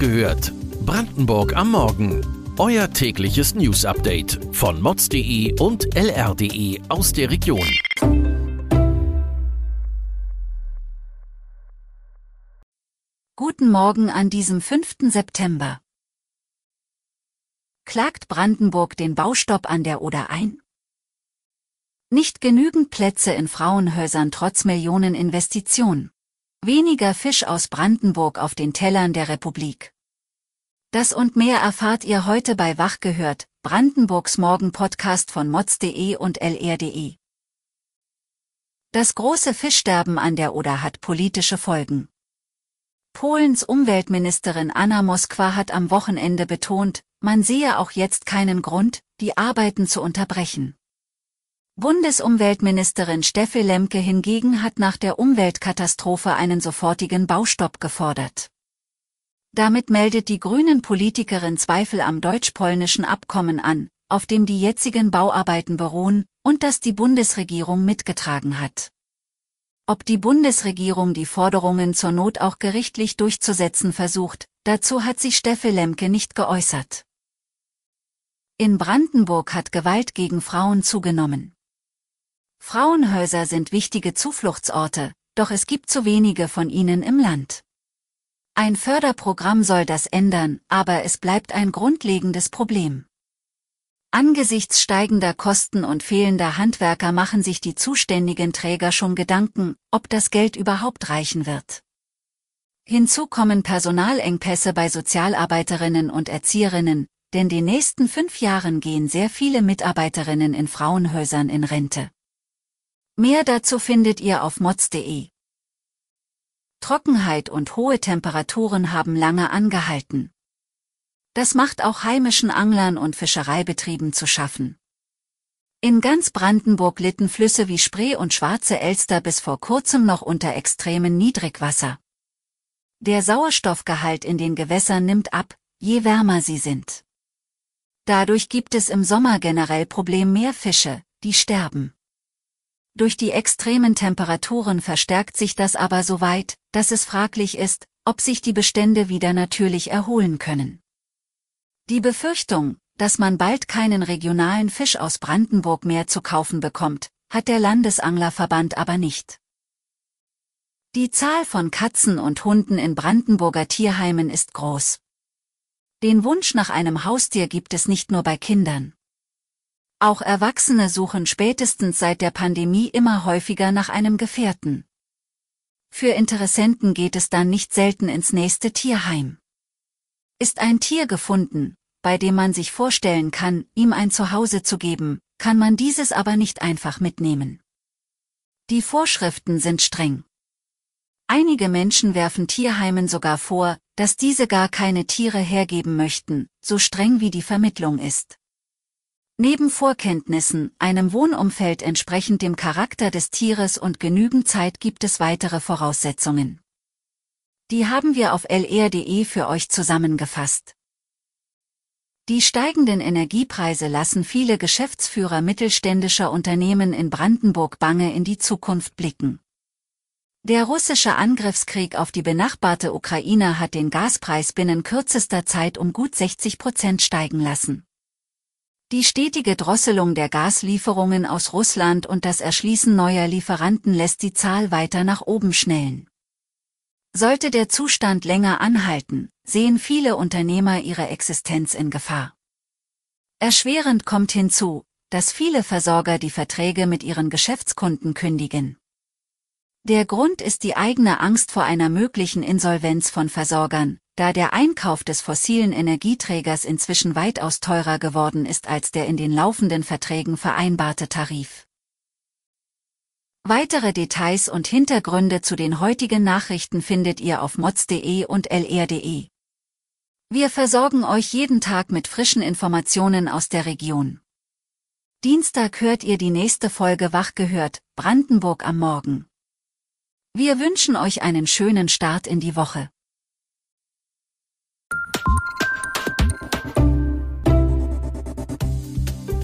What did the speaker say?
gehört. Brandenburg am Morgen. Euer tägliches News-Update von mods.de und lr.de aus der Region. Guten Morgen an diesem 5. September. Klagt Brandenburg den Baustopp an der Oder ein? Nicht genügend Plätze in Frauenhäusern trotz Millioneninvestitionen. Weniger Fisch aus Brandenburg auf den Tellern der Republik. Das und mehr erfahrt ihr heute bei Wach gehört, Brandenburgs Morgen-Podcast von mods.de und lr.de. Das große Fischsterben an der Oder hat politische Folgen. Polens Umweltministerin Anna Moskwa hat am Wochenende betont, man sehe auch jetzt keinen Grund, die Arbeiten zu unterbrechen. Bundesumweltministerin Steffi Lemke hingegen hat nach der Umweltkatastrophe einen sofortigen Baustopp gefordert. Damit meldet die grünen Politikerin Zweifel am deutsch-polnischen Abkommen an, auf dem die jetzigen Bauarbeiten beruhen, und das die Bundesregierung mitgetragen hat. Ob die Bundesregierung die Forderungen zur Not auch gerichtlich durchzusetzen versucht, dazu hat sich Steffi Lemke nicht geäußert. In Brandenburg hat Gewalt gegen Frauen zugenommen. Frauenhäuser sind wichtige Zufluchtsorte, doch es gibt zu wenige von ihnen im Land. Ein Förderprogramm soll das ändern, aber es bleibt ein grundlegendes Problem. Angesichts steigender Kosten und fehlender Handwerker machen sich die zuständigen Träger schon Gedanken, ob das Geld überhaupt reichen wird. Hinzu kommen Personalengpässe bei Sozialarbeiterinnen und Erzieherinnen, denn die nächsten fünf Jahren gehen sehr viele Mitarbeiterinnen in Frauenhäusern in Rente. Mehr dazu findet ihr auf mods.de. Trockenheit und hohe Temperaturen haben lange angehalten. Das macht auch heimischen Anglern und Fischereibetrieben zu schaffen. In ganz Brandenburg litten Flüsse wie Spree und Schwarze Elster bis vor kurzem noch unter extremen Niedrigwasser. Der Sauerstoffgehalt in den Gewässern nimmt ab, je wärmer sie sind. Dadurch gibt es im Sommer generell Problem mehr Fische, die sterben. Durch die extremen Temperaturen verstärkt sich das aber so weit, dass es fraglich ist, ob sich die Bestände wieder natürlich erholen können. Die Befürchtung, dass man bald keinen regionalen Fisch aus Brandenburg mehr zu kaufen bekommt, hat der Landesanglerverband aber nicht. Die Zahl von Katzen und Hunden in Brandenburger Tierheimen ist groß. Den Wunsch nach einem Haustier gibt es nicht nur bei Kindern. Auch Erwachsene suchen spätestens seit der Pandemie immer häufiger nach einem Gefährten. Für Interessenten geht es dann nicht selten ins nächste Tierheim. Ist ein Tier gefunden, bei dem man sich vorstellen kann, ihm ein Zuhause zu geben, kann man dieses aber nicht einfach mitnehmen. Die Vorschriften sind streng. Einige Menschen werfen Tierheimen sogar vor, dass diese gar keine Tiere hergeben möchten, so streng wie die Vermittlung ist. Neben Vorkenntnissen, einem Wohnumfeld entsprechend dem Charakter des Tieres und genügend Zeit gibt es weitere Voraussetzungen. Die haben wir auf lr.de für euch zusammengefasst. Die steigenden Energiepreise lassen viele Geschäftsführer mittelständischer Unternehmen in Brandenburg bange in die Zukunft blicken. Der russische Angriffskrieg auf die benachbarte Ukraine hat den Gaspreis binnen kürzester Zeit um gut 60 Prozent steigen lassen. Die stetige Drosselung der Gaslieferungen aus Russland und das Erschließen neuer Lieferanten lässt die Zahl weiter nach oben schnellen. Sollte der Zustand länger anhalten, sehen viele Unternehmer ihre Existenz in Gefahr. Erschwerend kommt hinzu, dass viele Versorger die Verträge mit ihren Geschäftskunden kündigen. Der Grund ist die eigene Angst vor einer möglichen Insolvenz von Versorgern, da der Einkauf des fossilen Energieträgers inzwischen weitaus teurer geworden ist als der in den laufenden Verträgen vereinbarte Tarif. Weitere Details und Hintergründe zu den heutigen Nachrichten findet ihr auf mods.de und lr.de. Wir versorgen euch jeden Tag mit frischen Informationen aus der Region. Dienstag hört ihr die nächste Folge Wach gehört, Brandenburg am Morgen. Wir wünschen euch einen schönen Start in die Woche.